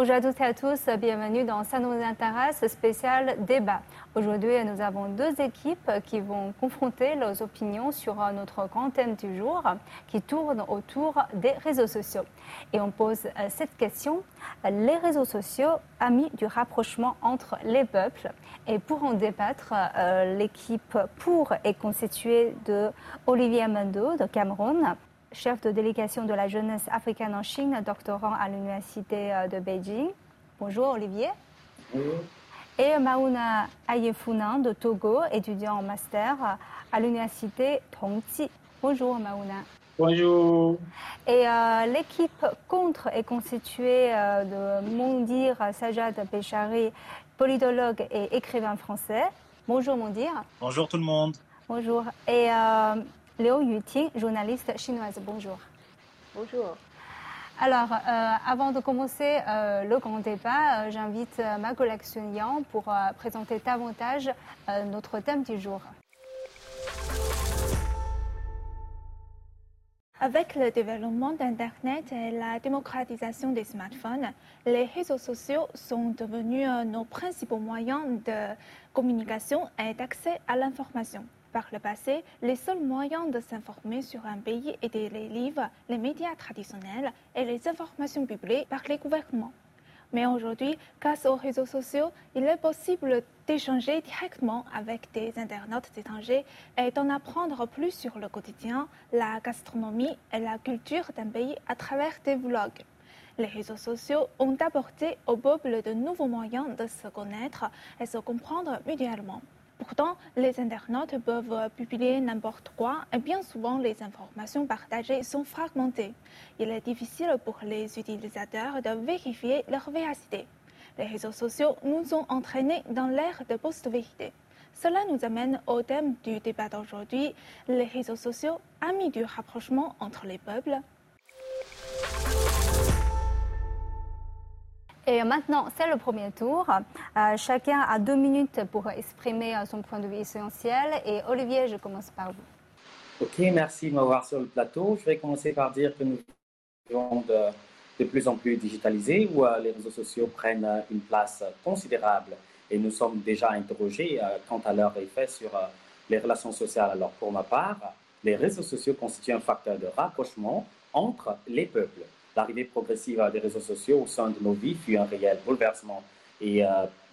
Bonjour à toutes et à tous, bienvenue dans Ça nous spécial débat. Aujourd'hui, nous avons deux équipes qui vont confronter leurs opinions sur notre grand thème du jour qui tourne autour des réseaux sociaux. Et on pose euh, cette question, les réseaux sociaux, amis du rapprochement entre les peuples. Et pour en débattre, euh, l'équipe pour est constituée de Olivier Mendo de Cameroun, chef de délégation de la jeunesse africaine en Chine, doctorant à l'université euh, de Beijing. Bonjour Olivier. Bonjour. Et Mauna Ayefunan de Togo, étudiant en master à l'université Tongji. Bonjour Mauna. Bonjour. Et euh, l'équipe contre est constituée euh, de Mondir Sajad Béchari, politologue et écrivain français. Bonjour Mondir. Bonjour tout le monde. Bonjour. Et Liu Yuting, journaliste chinoise. Bonjour. Bonjour. Alors, euh, avant de commencer euh, le grand débat, euh, j'invite ma collègue Sun Yang pour présenter davantage notre thème du jour. Avec le développement d'Internet et la démocratisation des smartphones, les réseaux sociaux sont devenus nos principaux moyens de communication et d'accès à l'information. Par le passé, les seuls moyens de s'informer sur un pays étaient les livres, les médias traditionnels et les informations publiées par les gouvernements. Mais aujourd'hui, grâce aux réseaux sociaux, il est possible d'échanger directement avec des internautes étrangers et d'en apprendre plus sur le quotidien, la gastronomie et la culture d'un pays à travers des vlogs. Les réseaux sociaux ont apporté au peuple de nouveaux moyens de se connaître et se comprendre mutuellement. Pourtant, les internautes peuvent publier n'importe quoi et bien souvent les informations partagées sont fragmentées. Il est difficile pour les utilisateurs de vérifier leur véracité. Les réseaux sociaux nous ont entraînés dans l'ère de post-vérité. Cela nous amène au thème du débat d'aujourd'hui, les réseaux sociaux, amis du rapprochement entre les peuples. Et maintenant, c'est le premier tour. Euh, chacun a deux minutes pour exprimer euh, son point de vue essentiel. Et Olivier, je commence par vous. Ok, merci de m'avoir sur le plateau. Je vais commencer par dire que nous vivons de, de plus en plus digitalisés, où euh, les réseaux sociaux prennent une place considérable. Et nous sommes déjà interrogés quant à leur effet sur les relations sociales. Alors, pour ma part, les réseaux sociaux constituent un facteur de rapprochement entre les peuples l'arrivée progressive des réseaux sociaux au sein de nos vies fut un réel bouleversement. Et euh,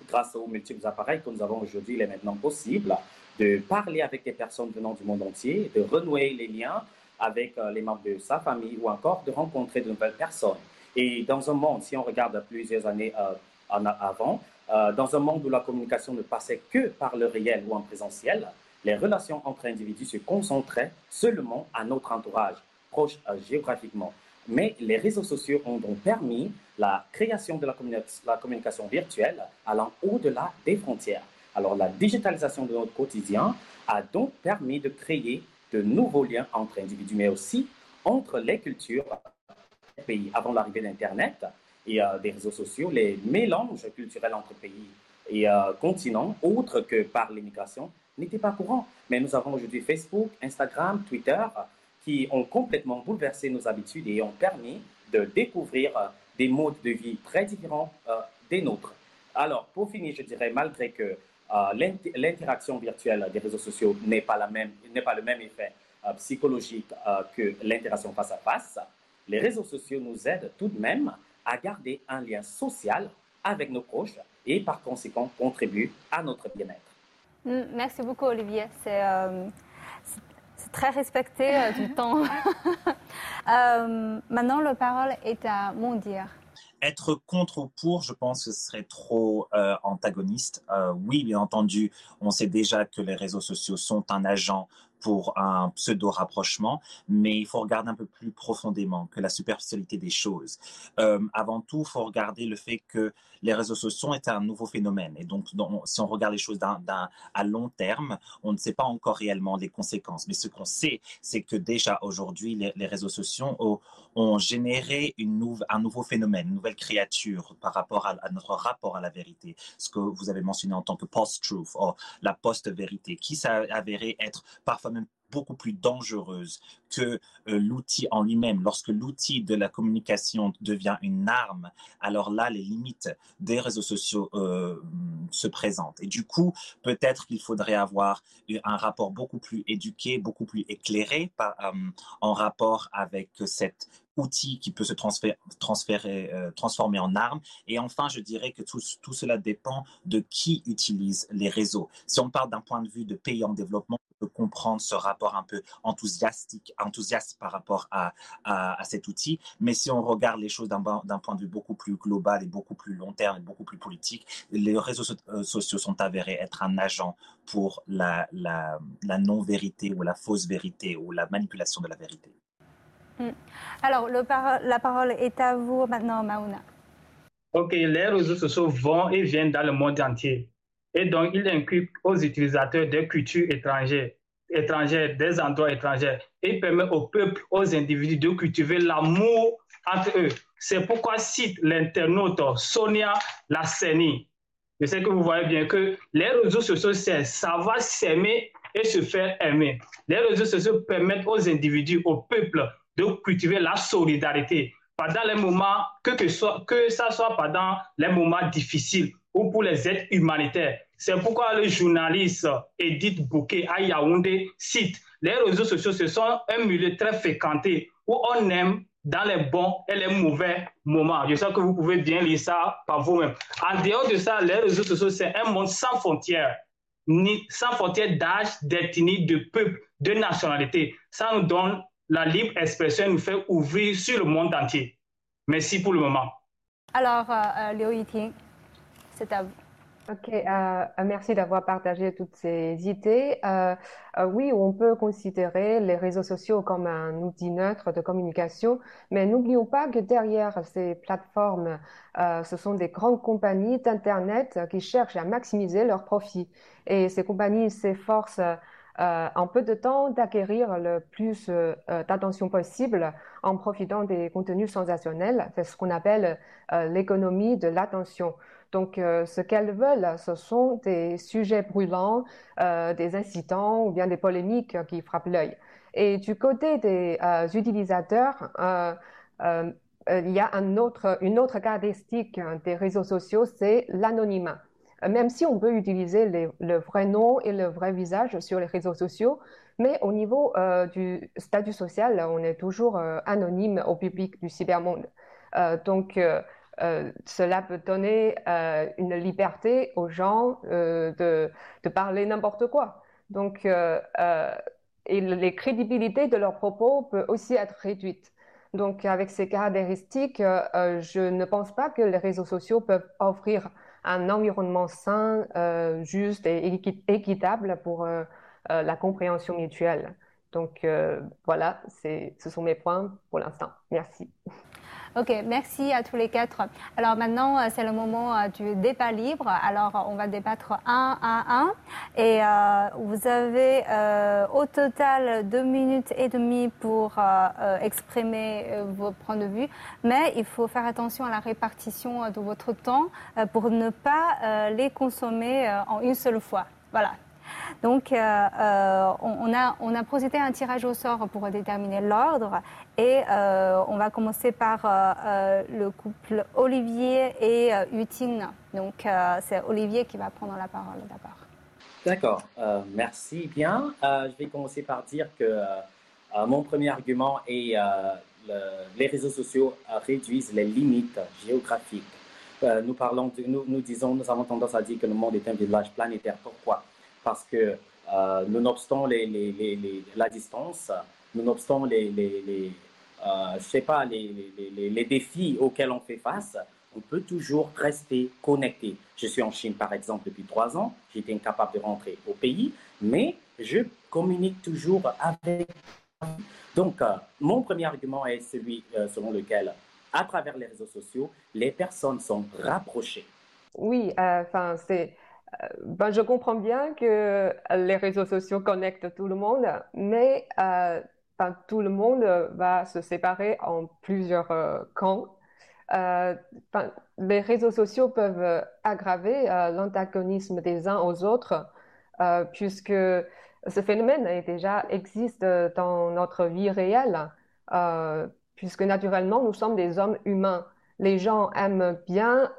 grâce aux multiples appareils que nous avons aujourd'hui, il est maintenant possible de parler avec des personnes venant du monde entier, de renouer les liens avec euh, les membres de sa famille ou encore de rencontrer de nouvelles personnes. Et dans un monde, si on regarde plusieurs années euh, avant, dans un monde où la communication ne passait que par le réel ou en présentiel, les relations entre individus se concentraient seulement à notre entourage, proche géographiquement. Mais les réseaux sociaux ont donc permis la création de la, communication virtuelle allant au-delà des frontières. Alors la digitalisation de notre quotidien a donc permis de créer de nouveaux liens entre individus, mais aussi entre les cultures des pays. Avant l'arrivée d'Internet et euh, des réseaux sociaux, les mélanges culturels entre pays et euh, continents, autres que par l'immigration, n'étaient pas courants. Mais nous avons aujourd'hui Facebook, Instagram, Twitter, qui ont complètement bouleversé nos habitudes et ont permis de découvrir euh, des modes de vie très différents euh, des nôtres. Alors, pour finir, je dirais, malgré que euh, l'interaction virtuelle des réseaux sociaux n'est pas, pas le même effet psychologique que l'interaction face à face, les réseaux sociaux nous aident tout de même à garder un lien social avec nos proches et par conséquent contribuent à notre bien-être. Mm, merci beaucoup, Olivier. C'est très respecté euh, du temps. Euh, maintenant, la parole est à Mondir. Être contre ou pour, je pense que ce serait trop euh, antagoniste. oui, bien entendu, on sait déjà que les réseaux sociaux sont un agent pour un pseudo-rapprochement, mais il faut regarder un peu plus profondément que la superficialité des choses. Euh, avant tout, il faut regarder le fait que les réseaux sociaux est un nouveau phénomène. Et donc, si on regarde les choses à long terme, on ne sait pas encore réellement les conséquences. Mais ce qu'on sait, c'est que déjà aujourd'hui, les, réseaux sociaux ont, généré une un nouveau phénomène, une nouvelle créature par rapport à, notre rapport à la vérité. Ce que vous avez mentionné en tant que post-truth, la post-vérité, qui s'est avéré être parfois même beaucoup plus dangereuse que euh, l'outil en lui-même. Lorsque l'outil de la communication devient une arme, alors là, les limites des réseaux sociaux euh, se présentent. Et du coup, peut-être qu'il faudrait avoir un rapport beaucoup plus éduqué, beaucoup plus éclairé euh, en rapport avec cette outil qui peut se transférer, euh, transformer en arme. Et enfin, je dirais que tout, cela dépend de qui utilise les réseaux. Si on parle d'un point de vue de pays en développement, on peut comprendre ce rapport un peu enthousiaste par rapport à, à, cet outil. Mais si on regarde les choses d'un point de vue beaucoup plus global et beaucoup plus long terme et beaucoup plus politique, les réseaux euh, sociaux sont avérés être un agent pour la non-vérité ou la fausse vérité ou la manipulation de la vérité. Mm. Alors, la parole est à vous maintenant, Mauna. OK, les réseaux sociaux vont et viennent dans le monde entier. Et donc, ils incluent aux utilisateurs des cultures étrangères, étrangères, des endroits étrangers, et permettent au peuple, aux individus de cultiver l'amour entre eux. C'est pourquoi cite l'internaute Sonia Lasseni. Je sais que vous voyez bien que les réseaux sociaux, c'est savoir s'aimer et se faire aimer. Les réseaux sociaux permettent aux individus, au peuple, de cultiver la solidarité pendant les moments, que, que, soit, que soit pendant les moments difficiles ou pour les aides humanitaires. C'est pourquoi le journaliste Edith Bouquet à Yaoundé cite Les réseaux sociaux, ce sont un milieu très fréquenté où on aime dans les bons et les mauvais moments. Je sais que vous pouvez bien lire ça par vous-même. En dehors de ça, les réseaux sociaux, c'est un monde sans frontières, ni, sans frontières d'âge, d'ethnie, de peuple, de nationalité. Ça nous donne la libre expression nous fait ouvrir sur le monde entier. Merci pour le moment. Alors, euh, euh Liu c'est à vous. Ok, euh, euh, merci d'avoir partagé toutes ces idées. Euh, oui, on peut considérer les réseaux sociaux comme un outil neutre de communication, mais n'oublions pas que derrière ces plateformes, ce sont des grandes compagnies d'Internet qui cherchent à maximiser leurs profits. Et ces compagnies s'efforcent euh, en peu de temps d'acquérir le plus euh, euh, d'attention possible en profitant des contenus sensationnels. C'est ce qu'on appelle l'économie de l'attention. Donc, ce qu'elles veulent, ce sont des sujets brûlants, des incitants ou bien des polémiques qui frappent l'œil. Et du côté des utilisateurs, il y a une autre caractéristique des réseaux sociaux, c'est l'anonymat. Euh, même si on peut utiliser le vrai nom et le vrai visage sur les réseaux sociaux, mais au niveau euh, du statut social, on est toujours euh, anonyme au public du cybermonde. donc, cela peut donner une liberté aux gens de, de, parler n'importe quoi. Donc, et les crédibilités de leurs propos peut aussi être réduite. Donc, avec ces caractéristiques, je ne pense pas que les réseaux sociaux peuvent offrir un environnement sain, euh, juste et équitable pour euh, euh, la compréhension mutuelle. Donc voilà, ce sont mes points pour l'instant. Merci. Ok, merci à tous les quatre. Alors maintenant, euh, c'est le moment euh, du débat libre. Alors, on va débattre un à un. Et euh, vous avez au total deux minutes et demie pour exprimer vos points de vue. Mais il faut faire attention à la répartition de votre temps pour ne pas les consommer en une seule fois. Voilà, donc, euh, euh, on, a, procédé à un tirage au sort pour déterminer l'ordre et euh, on va commencer par le couple Olivier et Utine. Donc, c'est Olivier qui va prendre la parole d'abord. D'accord, merci bien. je vais commencer par dire que mon premier argument est les réseaux sociaux réduisent les limites géographiques. nous parlons, nous, nous disons, nous avons tendance à dire que le monde est un village planétaire. Pourquoi? Parce que euh, nonobstant la distance, nonobstant les, les, euh, je sais pas, les, défis auxquels on fait face, on peut toujours rester connecté. Je suis en Chine, par exemple, depuis trois ans. J'étais incapable de rentrer au pays, mais je communique toujours avec. Donc, euh, mon premier argument est celui selon lequel, à travers les réseaux sociaux, les personnes sont rapprochées. Oui, enfin, c'est euh, ben, je comprends bien que les réseaux sociaux connectent tout le monde, mais euh, ben, tout le monde va se séparer en plusieurs euh, camps. Ben, les réseaux sociaux peuvent aggraver l'antagonisme des uns aux autres, puisque ce phénomène déjà existe dans notre vie réelle, puisque naturellement, nous sommes des hommes humains. Les gens aiment bien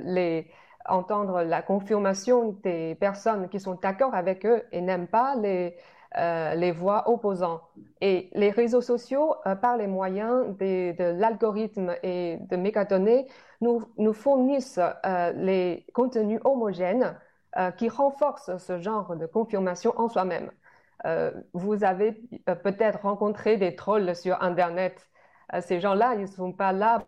les, entendre la confirmation des personnes qui sont d'accord avec eux et n'aiment pas les, euh, les voix opposantes. Et les réseaux sociaux, euh, par les moyens de, l'algorithme et de mégadonnées, nous, nous fournissent euh, les contenus homogènes qui renforcent ce genre de confirmation en soi-même. vous avez peut-être rencontré des trolls sur Internet. ces gens-là, ils ne sont pas là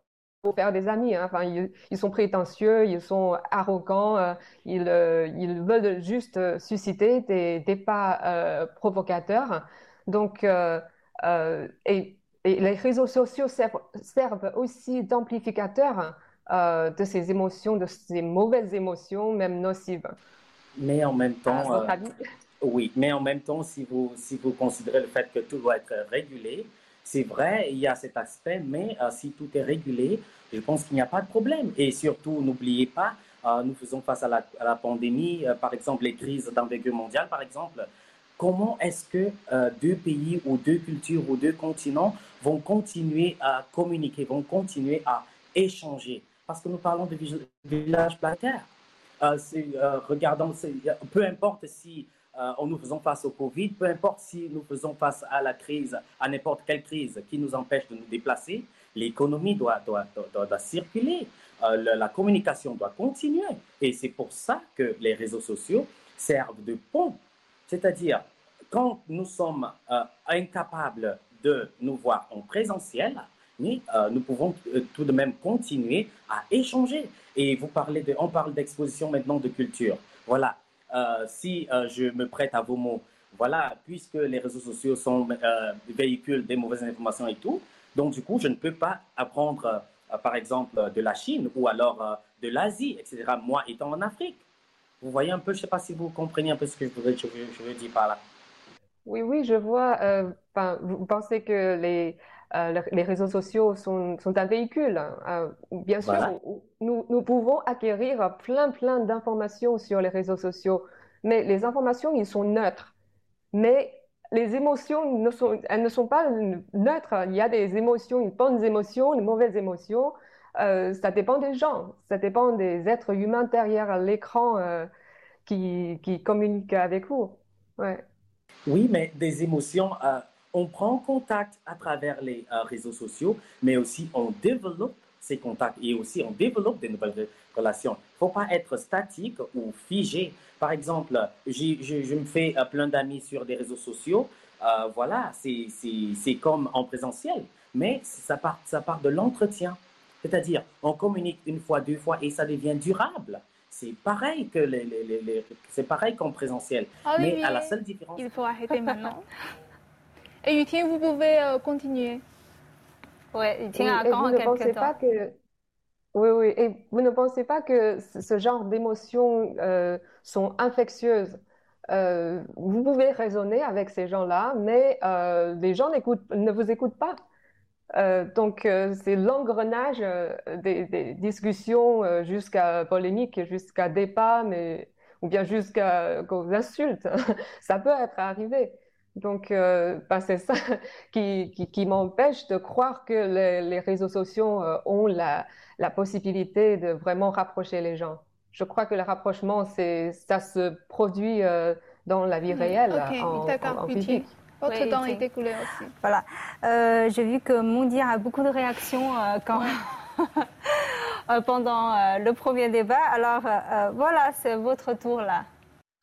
pour faire des amis. Hein. Enfin, ils, sont prétentieux, ils sont arrogants, euh, ils, euh, ils, veulent juste euh, susciter des débats provocateurs. Donc, et, les réseaux sociaux servent, servent aussi d'amplificateurs de ces émotions, de ces mauvaises émotions, même nocives. Mais en même temps, oui, mais en même temps, si vous, si vous considérez le fait que tout doit être régulé, c'est vrai, il y a cet aspect, mais euh, si tout est régulé, je pense qu'il n'y a pas de problème. Et surtout, n'oubliez pas, euh, nous faisons face à la, pandémie, euh, par exemple, les crises d'envergure mondiale, par exemple. Comment est-ce que deux pays ou deux cultures ou deux continents vont continuer à communiquer, vont continuer à échanger? Parce que nous parlons de village planétaire. regardons, peu importe si euh, nous faisant face au Covid, peu importe si nous faisons face à la crise, à n'importe quelle crise qui nous empêche de nous déplacer, l'économie doit, circuler, euh, la, communication doit continuer. Et c'est pour ça que les réseaux sociaux servent de pont. C'est-à-dire, quand nous sommes euh, incapables de nous voir en présentiel, nous pouvons tout de même continuer à échanger. Et vous parlez de, on parle d'exposition maintenant de culture. Voilà, euh, si euh, je me prête à vos mots, voilà, puisque les réseaux sociaux sont euh, véhiculent des mauvaises informations et tout, donc du coup, je ne peux pas apprendre, par exemple, de la Chine ou alors de l'Asie, etc., moi étant en Afrique. Vous voyez un peu, je ne sais pas si vous comprenez un peu ce que je veux, je dire par là. Oui, oui, je vois. vous pensez que les, euh, les réseaux sociaux sont, un véhicule. Euh, bien sûr, nous, nous, pouvons acquérir plein, plein d'informations sur les réseaux sociaux, mais les informations, ils sont neutres. Mais les émotions, ne sont, elles ne sont pas neutres. Il y a des émotions, une bonnes émotions, une mauvaises émotions. Euh, ça dépend des gens, ça dépend des êtres humains derrière l'écran qui, qui, communiquent avec vous. Ouais. Oui, mais des émotions on prend contact à travers les euh, réseaux sociaux, mais aussi on développe ces contacts et aussi on développe des nouvelles relations. Il ne faut pas être statique ou figé. Par exemple, je, me fais euh, plein d'amis sur des réseaux sociaux. Euh, voilà, c'est comme en présentiel, mais ça part, ça part de l'entretien. C'est-à-dire, on communique une fois, deux fois et ça devient durable. C'est pareil que les, c'est pareil qu'en présentiel. Ah mais à la seule différence. Il faut arrêter maintenant. Et Yutien, vous pouvez euh, continuer. Oui, Yutien a encore quelques temps. Pas que... Oui, oui. Et vous ne pensez pas que ce genre d'émotions euh, sont infectieuses? Euh, Vous pouvez raisonner avec ces gens-là, mais les gens ne vous écoutent pas. donc, c'est l'engrenage des, des, discussions jusqu'à polémique, jusqu'à débat, mais, ou bien jusqu'aux insultes. Ça peut être arrivé. Donc, euh, ben, c'est ça qui, qui, m'empêche de croire que les, réseaux sociaux euh, ont la, la, possibilité de vraiment rapprocher les gens. Je crois que le rapprochement, c'est, ça se produit euh, dans la vie réelle, en, en, physique. Votre temps est écoulé aussi. Voilà. J'ai vu que Mondir a beaucoup de réactions quand... pendant le premier débat. Alors, voilà, c'est votre tour là.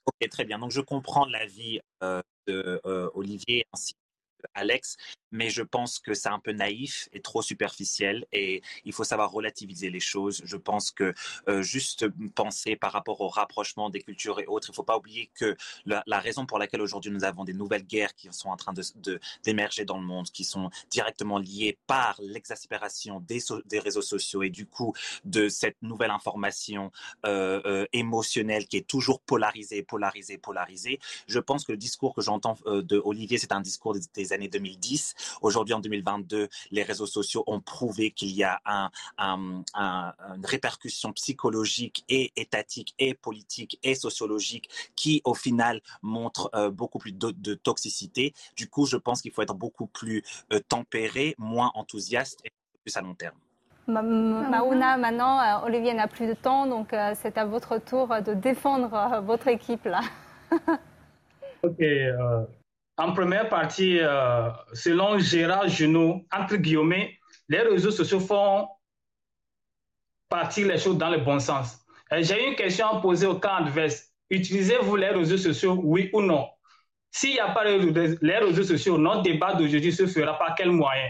Ok, très bien. Donc, je comprends l'avis euh, Olivier ainsi Alex, mais je pense que c'est un peu naïf et trop superficiel et il faut savoir relativiser les choses. Je pense que euh, juste penser par rapport au rapprochement des cultures et autres, il ne faut pas oublier que la, raison pour laquelle aujourd'hui nous avons des nouvelles guerres qui sont en train de, d'émerger dans le monde, qui sont directement liées par l'exaspération des, des réseaux sociaux et du coup de cette nouvelle information euh, euh, émotionnelle qui est toujours polarisée, polarisée, polarisée. Je pense que le discours que j'entends de Olivier, c'est un discours des les années 2010. Aujourd'hui, en 2022, les réseaux sociaux ont prouvé qu'il y a un, une répercussion psychologique et étatique et politique et sociologique qui, au final, montre euh, beaucoup plus de, toxicité. Du coup, je pense qu'il faut être beaucoup plus euh, tempéré, moins enthousiaste et plus à long terme. Maouna, maintenant, euh, Olivier n'a plus de temps, donc c'est à votre tour de défendre votre équipe là. ok. En première partie, selon Gérard Junot, entre guillemets, les réseaux sociaux font partir les choses dans le bon sens. J'ai une question à poser au camp adverse. Utilisez-vous les réseaux sociaux, oui ou non? S'il n'y a pas les réseaux sociaux, notre débat d'aujourd'hui se fera par quel moyen?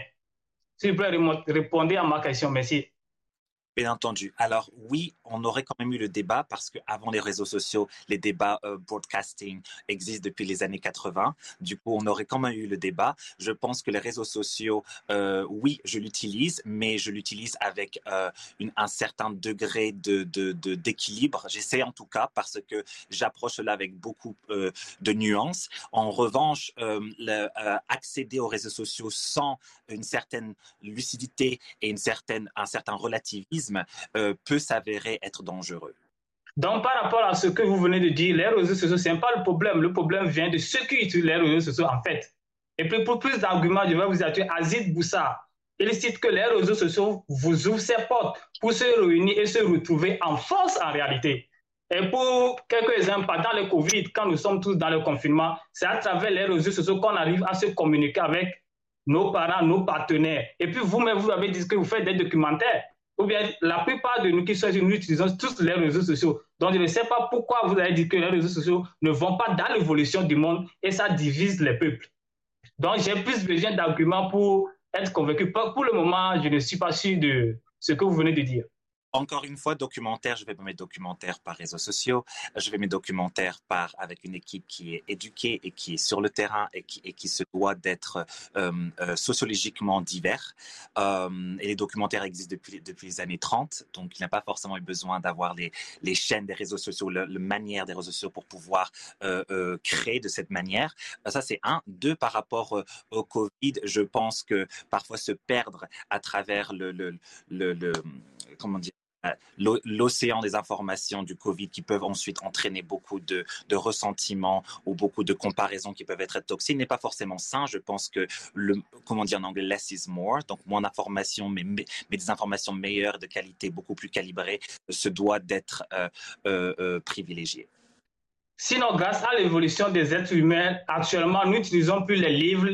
S'il vous plaît, répondez à ma question. Merci. Bien entendu. Alors oui, on aurait quand même eu le débat parce qu'avant les réseaux sociaux, les débats euh, broadcasting existent depuis les années 80. Du coup, on aurait quand même eu le débat. Je pense que les réseaux sociaux, euh, oui, je l'utilise, mais je l'utilise avec euh, un certain degré de, d'équilibre. J'essaie en tout cas parce que j'approche cela avec beaucoup de nuances. En revanche, accéder aux réseaux sociaux sans une certaine lucidité et une certaine, un certain relativisme euh, peut s'avérer être dangereux. Donc, par rapport à ce que vous venez de dire, les réseaux sociaux, ce n'est pas le problème. Le problème vient de ceux qui utilisent les réseaux sociaux, en fait. Et puis, pour plus d'arguments, je vais vous dire Azid Boussa. Il cite que les réseaux sociaux vous ouvrent ces portes pour se réunir et se retrouver en force en réalité. Et pour quelques exemples, pendant le Covid, quand nous sommes tous dans le confinement, c'est à travers les réseaux sociaux qu'on arrive à se communiquer avec nos parents, nos partenaires. Et puis vous-même, vous avez dit que vous faites des documentaires ou bien la plupart de nous qui sommes, nous utilisons tous les réseaux sociaux. Donc, je ne sais pas pourquoi vous avez dit que les réseaux sociaux ne vont pas dans l'évolution du monde et ça divise les peuples. Donc, j'ai plus besoin d'arguments pour être convaincu. Pour le moment, je ne suis pas sûr de ce que vous venez de dire. Encore une fois, documentaire, je vais mes documentaires par réseaux sociaux, je vais mes documentaires par avec une équipe qui est éduquée et qui est sur le terrain et qui, et qui se doit d'être euh, euh, sociologiquement divers. Euh, et les documentaires existent depuis, depuis les années 30, donc il n'y a pas forcément eu besoin d'avoir les, les chaînes des réseaux sociaux, la manière des réseaux sociaux pour pouvoir créer de cette manière. Ça, c'est un. Deux, par rapport au Covid, je pense que parfois se perdre à travers le, le, le, le comment dire euh, l'océan des informations du Covid qui peuvent ensuite entraîner beaucoup de, ressentiments ou beaucoup de comparaisons qui peuvent être toxiques n'est pas forcément sain. Je pense que le, comment dire en anglais, less is more, donc moins d'informations, mais, mais, des informations meilleures, de qualité beaucoup plus calibrées, se doit d'être euh, euh, privilégié. Sinon, grâce à l'évolution des êtres humains, actuellement, nous n'utilisons plus les livres,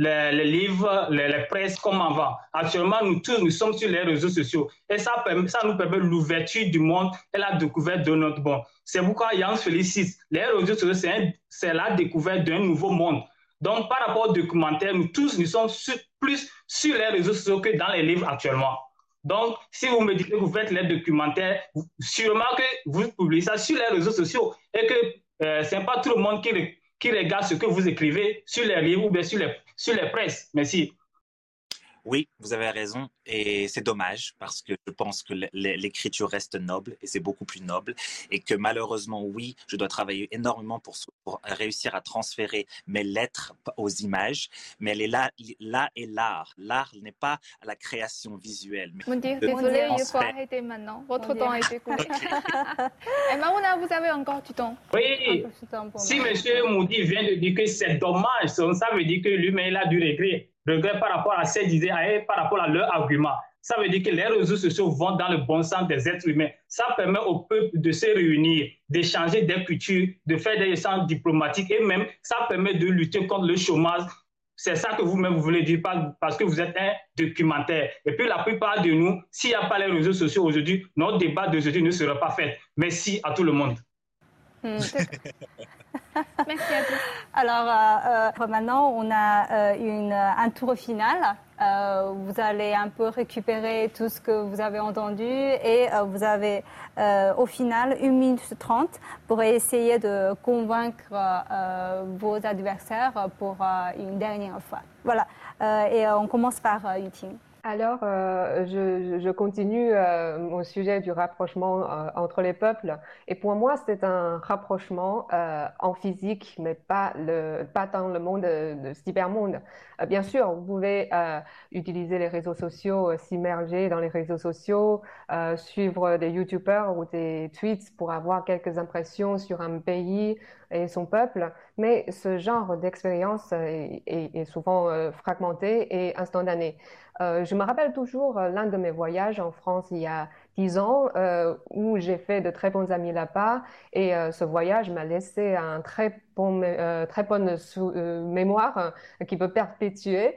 les, livres, les, les, presses comme avant. Actuellement, nous tous, nous sommes sur les réseaux sociaux et ça, ça nous permet l'ouverture du monde et la découverte de notre monde. C'est pourquoi Yann félicite. Les réseaux sociaux, c'est la découverte d'un nouveau monde. Donc, par rapport au documentaire, nous tous, nous sommes plus sur les réseaux sociaux que dans les livres actuellement. Donc, si vous me dites que vous faites les documentaires, sûrement que vous publiez ça sur les réseaux sociaux et que euh, ce n'est pas tout le monde qui, qui regarde ce que vous écrivez sur les livres ou bien sur les, sur les presses. Merci. Oui, vous avez raison. Et c'est dommage parce que je pense que l'écriture reste noble et c'est beaucoup plus noble. Et que malheureusement, oui, je dois travailler énormément pour, réussir à transférer mes lettres aux images. Mais elle est là, là est l'art. L'art n'est pas la création visuelle. Mais désolé, il faut arrêter maintenant. Votre temps a été coupé. et Mamouna, vous avez encore du temps. Oui. Si M. Moudi vient de dire que c'est dommage, ça veut dire que lui-même, il a du regret regret par rapport à ces idées, par rapport à leurs arguments. Ça veut dire que les réseaux sociaux vont dans le bon sens des êtres humains. Ça permet au peuple de se réunir, d'échanger des cultures, de faire des échanges diplomatiques et même ça permet de lutter contre le chômage. C'est ça que vous-même vous voulez dire parce que vous êtes un documentaire. Et puis la plupart de nous, s'il n'y a pas les réseaux sociaux aujourd'hui, notre débat d'aujourd'hui ne sera pas fait. Merci à tout le monde. Merci à tous. Alors euh, euh, maintenant, on a euh, une, un tour final. vous allez un peu récupérer tout ce que vous avez entendu et vous avez au final une minute trente pour essayer de convaincre vos adversaires pour une dernière fois. Voilà. et on commence par Yuting. Alors, euh, je, je, continue euh, au sujet du rapprochement euh, entre les peuples. Et pour moi, c'est un rapprochement euh, en physique, mais pas, le, pas dans le monde de, cybermonde. bien sûr, vous pouvez utiliser les réseaux sociaux, s'immerger dans les réseaux sociaux, suivre des YouTubers ou des tweets pour avoir quelques impressions sur un pays et son peuple. Mais ce genre d'expérience est, souvent fragmenté et instantané. Euh, je me rappelle toujours euh, l'un de mes voyages en France il y a dix ans euh, où j'ai fait de très bons amis là-bas et ce voyage m'a laissé un très bon, très bonne mémoire qui peut perpétuer.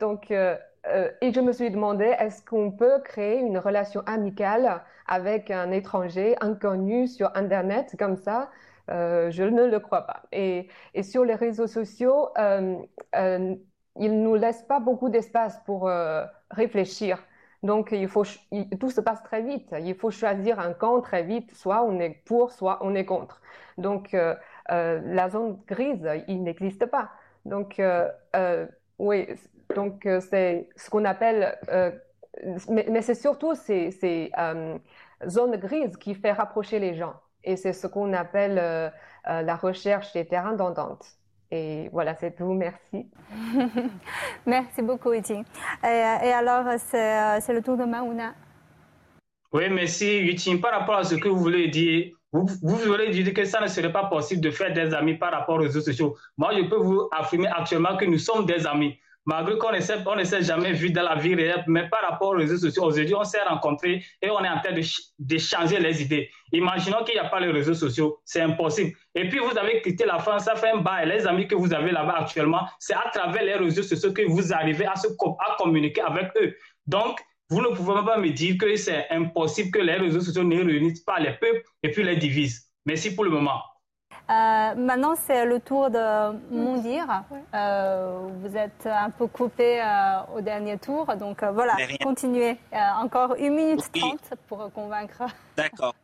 donc, et je me suis demandé est-ce qu'on peut créer une relation amicale avec un étranger inconnu sur Internet comme ça je ne le crois pas. Et, sur les réseaux sociaux, il nous laisse pas beaucoup d'espace pour euh, réfléchir. Donc, il faut, tout se passe très vite. Il faut choisir un camp très vite. Soit on est pour, soit on est contre. Donc, euh, euh, la zone grise, il n'existe pas. Donc, oui, donc c'est ce qu'on appelle, mais, mais c'est surtout ces, ces zones grises qui fait rapprocher les gens. Et c'est ce qu'on appelle la recherche des terrains d'entente. Et voilà, c'est tout. Merci. merci beaucoup, Yuting. Et, et, alors, c'est le tour de Mauna. Oui, merci, Yuting. Par rapport à ce que vous voulez dire, vous, vous voulez dire que ça ne serait pas possible de faire des amis par rapport aux réseaux sociaux. Moi, je peux vous affirmer actuellement que nous sommes des amis malgré qu'on ne s'est jamais vu dans la vie réelle, mais par rapport aux réseaux sociaux, aujourd'hui, on s'est rencontrés et on est en train d'échanger les idées. Imaginons qu'il n'y a pas les réseaux sociaux, c'est impossible. Et puis, vous avez quitté la France, ça fait un bail. Les amis que vous avez là-bas actuellement, c'est à travers les réseaux sociaux que vous arrivez à, communiquer avec eux. Donc, vous ne pouvez pas me dire que c'est impossible que les réseaux sociaux ne réunissent pas les peuples et puis les divisent. Merci pour le moment. Euh, maintenant, c'est le tour de Mondir. Euh, vous êtes un peu coupé euh, au dernier tour. Donc voilà, continuez. encore une minute trente pour convaincre. D'accord.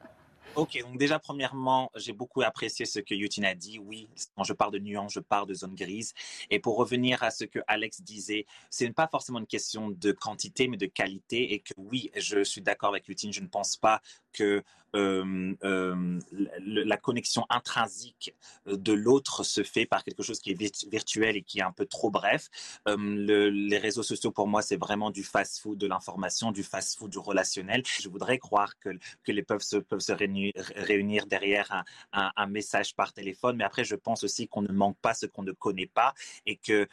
Ok, donc déjà, premièrement, j'ai beaucoup apprécié ce que Yutin a dit. Oui, quand je parle de nuances, je parle de zone grise. Et pour revenir à ce que Alex disait, ce n'est pas forcément une question de quantité, mais de qualité. Et que oui, je suis d'accord avec Yutin, je ne pense pas que euh, euh, la connexion intrinsèque de l'autre se fait par quelque chose qui est virtuel et qui est un peu trop bref. Euh, les réseaux sociaux, pour moi, c'est vraiment du fast-food de l'information, du fast-food du relationnel. Je voudrais croire que, les peuvent se, peuvent se réunir, derrière un, un, message par téléphone, mais après, je pense aussi qu'on ne manque pas ce qu'on ne connaît pas et que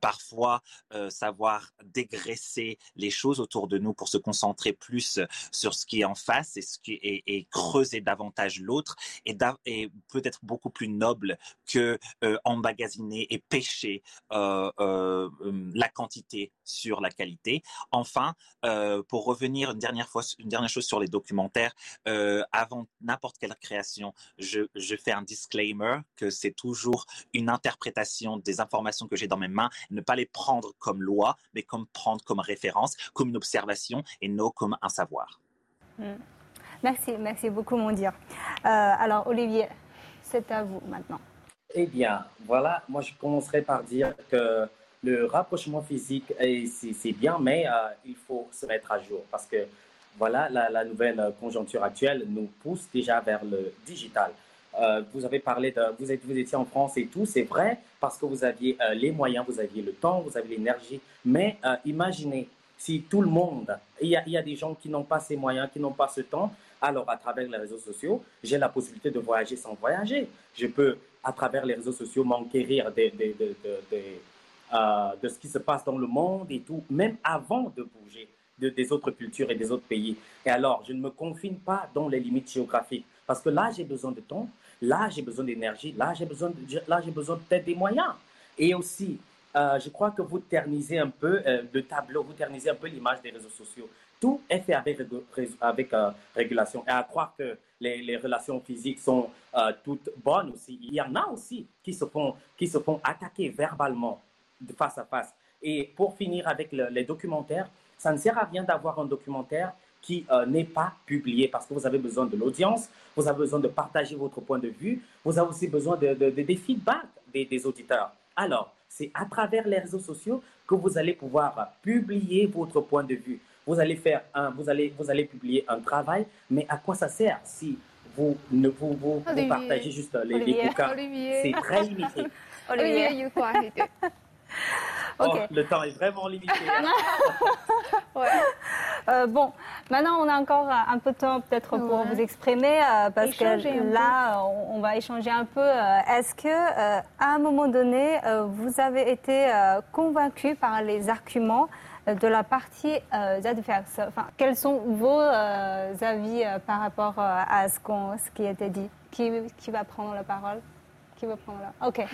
parfois, savoir dégraisser les choses autour de nous pour se concentrer plus sur ce qui est en face et, et, creuser davantage l'autre et, peut-être beaucoup plus noble que euh, emmagasiner et pêcher euh, euh, la quantité sur la qualité. Enfin, pour revenir une dernière fois, une dernière chose sur les documentaires, avant n'importe quelle création, je, je, fais un disclaimer que c'est toujours une interprétation des informations que j'ai dans mes mains, ne pas les prendre comme loi, mais comme prendre comme référence, comme une observation et non comme un savoir. Mm. Merci, merci beaucoup, mon. Euh, alors, Olivier, c'est à vous maintenant. Eh bien, voilà, moi je commencerai par dire que le rapprochement physique, c'est bien, mais euh, il faut se mettre à jour parce que voilà, la, nouvelle conjoncture actuelle nous pousse déjà vers le digital. Euh, vous avez parlé de, vous, étiez en France et tout, c'est vrai, parce que vous aviez les moyens, vous aviez le temps, vous aviez l'énergie, mais imaginez si tout le monde, il y a des gens qui n'ont pas ces moyens, qui n'ont pas ce temps, alors à travers les réseaux sociaux, j'ai la possibilité de voyager sans voyager. Je peux, à travers les réseaux sociaux, m'enquérir de, de, de, euh, de, ce qui se passe dans le monde et tout, même avant de bouger des autres cultures et des autres pays. Et alors, je ne me confine pas dans les limites géographiques, parce que là, j'ai besoin de temps, là, j'ai besoin d'énergie, là, j'ai besoin, là, j'ai besoin peut-être des moyens. Et aussi, euh, je crois que vous ternisez un peu euh, le tableau, vous ternisez un peu l'image des réseaux sociaux. Tout est fait avec, avec euh, régulation. Et à croire que les, les relations physiques sont euh, toutes bonnes aussi. Il y en a aussi qui se font, qui se font attaquer verbalement de face à face. Et pour finir avec les documentaires, ça ne sert à rien d'avoir un documentaire qui euh, n'est pas publié parce que vous avez besoin de l'audience, vous avez besoin de partager votre point de vue, vous avez aussi besoin de, de, des feedbacks des, des, auditeurs. Alors, c'est à travers les réseaux sociaux que vous allez pouvoir publier votre point de vue. Vous allez faire un, vous allez, vous allez publier un travail, mais à quoi ça sert si vous ne vous, vous, partagez juste les, les bouquins C'est très limité. Olivier, Oh, le temps est vraiment limité. Hein. Euh, bon, maintenant on a encore un peu de temps peut-être pour vous exprimer euh, parce que là on, va échanger un peu. Euh, est-ce que à un moment donné vous avez été convaincu par les arguments de la partie adverse. Enfin, Quels sont vos avis par rapport à ce, ce qui a été dit? Qui, qui, va prendre la parole? Qui va prendre la... Ok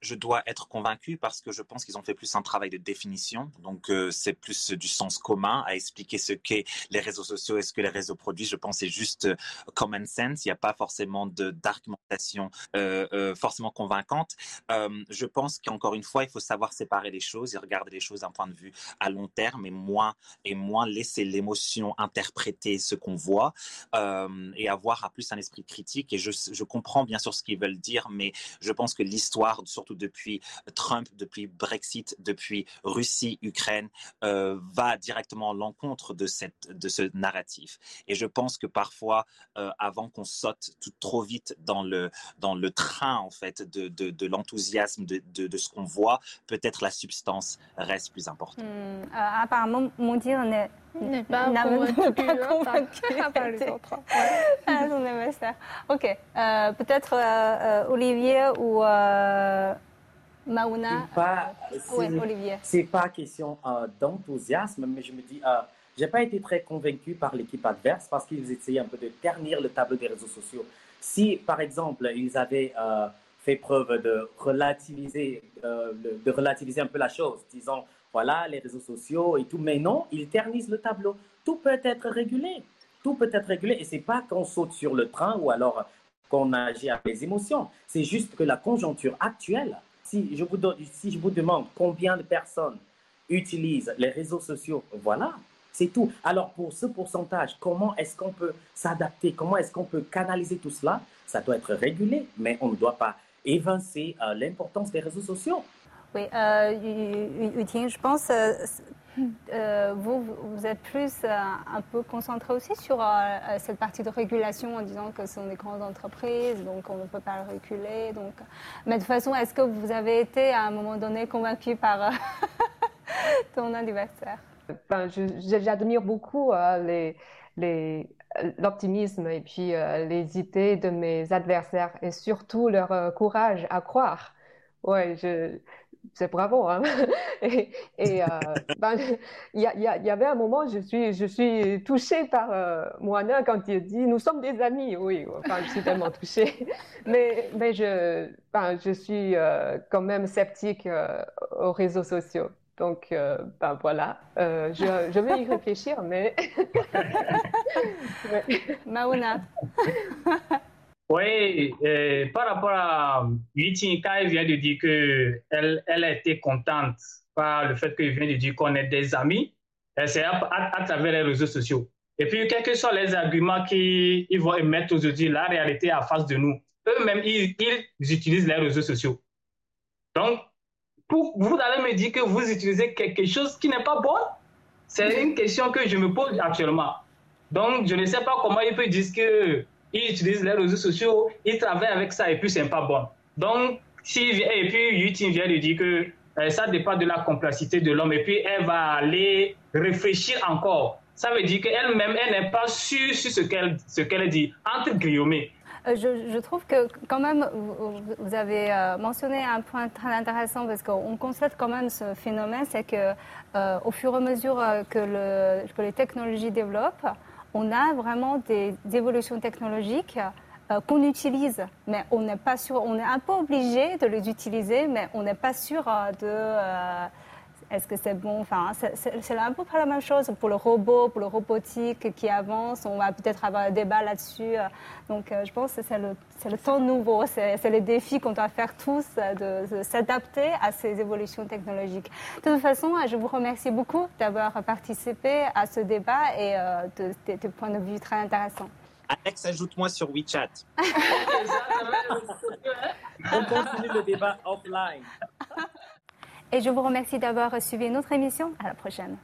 je, dois être convaincu parce que je pense qu'ils ont fait plus un travail de définition. Donc, euh, c'est plus du sens commun à expliquer ce qu'est les réseaux sociaux et ce que les réseaux produisent. Je pense c'est juste euh, common sense. Il n'y a pas forcément d'argumentation euh, forcément convaincante. je pense qu'encore une fois, il faut savoir séparer les choses et regarder les choses d'un point de vue à long terme et moins, et moins laisser l'émotion interpréter ce qu'on voit et avoir plus un esprit critique. Et je, je comprends bien sûr ce qu'ils veulent dire, mais je pense que l'histoire surtout depuis Trump, depuis Brexit, depuis Russie, Ukraine, euh, va directement à l'encontre de, cette, de ce narratif. Et je pense que parfois, euh, avant qu'on saute tout, trop vite dans le, dans le train en fait de, de, de l'enthousiasme de, de, ce qu'on voit, peut-être la substance reste plus importante. Hmm, euh, apparemment, mon dire n'est pas convaincu, pas par les autres. ah, Ok, peut-être Olivier ou Mauna, pas, euh, Olivier. C'est pas question euh, d'enthousiasme, mais je me dis, euh, j'ai pas été très convaincu par l'équipe adverse parce qu'ils essayaient un peu de ternir le tableau des réseaux sociaux. Si, par exemple, ils avaient euh, fait preuve de relativiser, de relativiser un peu la chose, disant, voilà, les réseaux sociaux et tout, mais non, ils ternissent le tableau. Tout peut être régulé. Tout peut être régulé et c'est pas qu'on saute sur le train ou alors qu'on agit avec les émotions. C'est juste que la conjoncture actuelle si je, vous si je vous demande combien de personnes utilisent les réseaux sociaux, voilà, c'est tout. Alors pour ce pourcentage, comment est-ce qu'on peut s'adapter? Comment est-ce qu'on peut canaliser tout cela? Ça doit être régulé, mais on ne doit pas évincer euh, l'importance des réseaux sociaux. Oui, euh, je pense, euh, euh, vous, vous êtes plus euh, un peu concentré aussi sur cette partie de régulation en disant que ce sont des grandes entreprises, donc on ne peut pas le reculer. Donc... Mais de toute façon, est-ce que vous avez été à un moment donné convaincu par ton adversaire ben, J'admire beaucoup l'optimisme et puis les de mes adversaires et surtout leur courage à croire. Ouais, je, c'est bravo. Hein? et, euh, ben, il y, y, avait un moment, je suis, je suis touchée par euh, Moana quand il dit Nous sommes des amis. Oui, enfin, je suis tellement touchée. mais, mais je, ben, je suis euh, quand même sceptique aux réseaux sociaux. Donc, ben voilà, je, je, vais y réfléchir, mais. Mauna. Oui, euh, par rapport à Yitin, quand elle vient de dire qu'elle elle a été contente par le fait qu'il vient de dire qu'on est des amis, c'est à, à, travers les réseaux sociaux. Et puis, quels que soient les arguments qu'ils vont émettre aujourd'hui, la réalité à face de nous, eux-mêmes, ils, utilisent les réseaux sociaux. Donc, vous allez me dire que vous utilisez quelque chose qui n'est pas bon? C'est une question que je me pose actuellement. Donc, je ne sais pas comment ils peuvent dire que ils utilisent les réseaux sociaux, ils travaillent avec ça et puis c'est pas bon. Donc, si, et puis Yutin vient de dire que euh, ça dépend de la complexité de l'homme et puis elle va aller réfléchir encore. Ça veut dire qu'elle-même, elle, n'est pas sûre sur ce qu'elle qu'elle dit, entre guillemets. Euh, je, trouve que quand même, vous, avez euh, mentionné un point très intéressant parce qu'on constate quand même ce phénomène, c'est que au fur et à mesure que les technologies développent, on a vraiment des, évolutions technologiques euh, qu'on utilise, mais on n'est pas sûr, on est un peu obligé de les utiliser, mais on n'est pas sûr euh, de euh, est-ce que c'est bon? Enfin, c'est un peu pas la même chose pour le robot, pour le robotique qui avance. On va peut-être avoir un débat là-dessus. Donc, je pense que c'est le, le, temps nouveau. C'est les défis qu'on doit faire tous de, s'adapter à ces évolutions technologiques. De toute façon, je vous remercie beaucoup d'avoir participé à ce débat et de, de, de points de vue très intéressants. Alex, ajoute-moi sur WeChat. On continue le débat offline. Et je vous remercie d'avoir suivi notre émission. À la prochaine.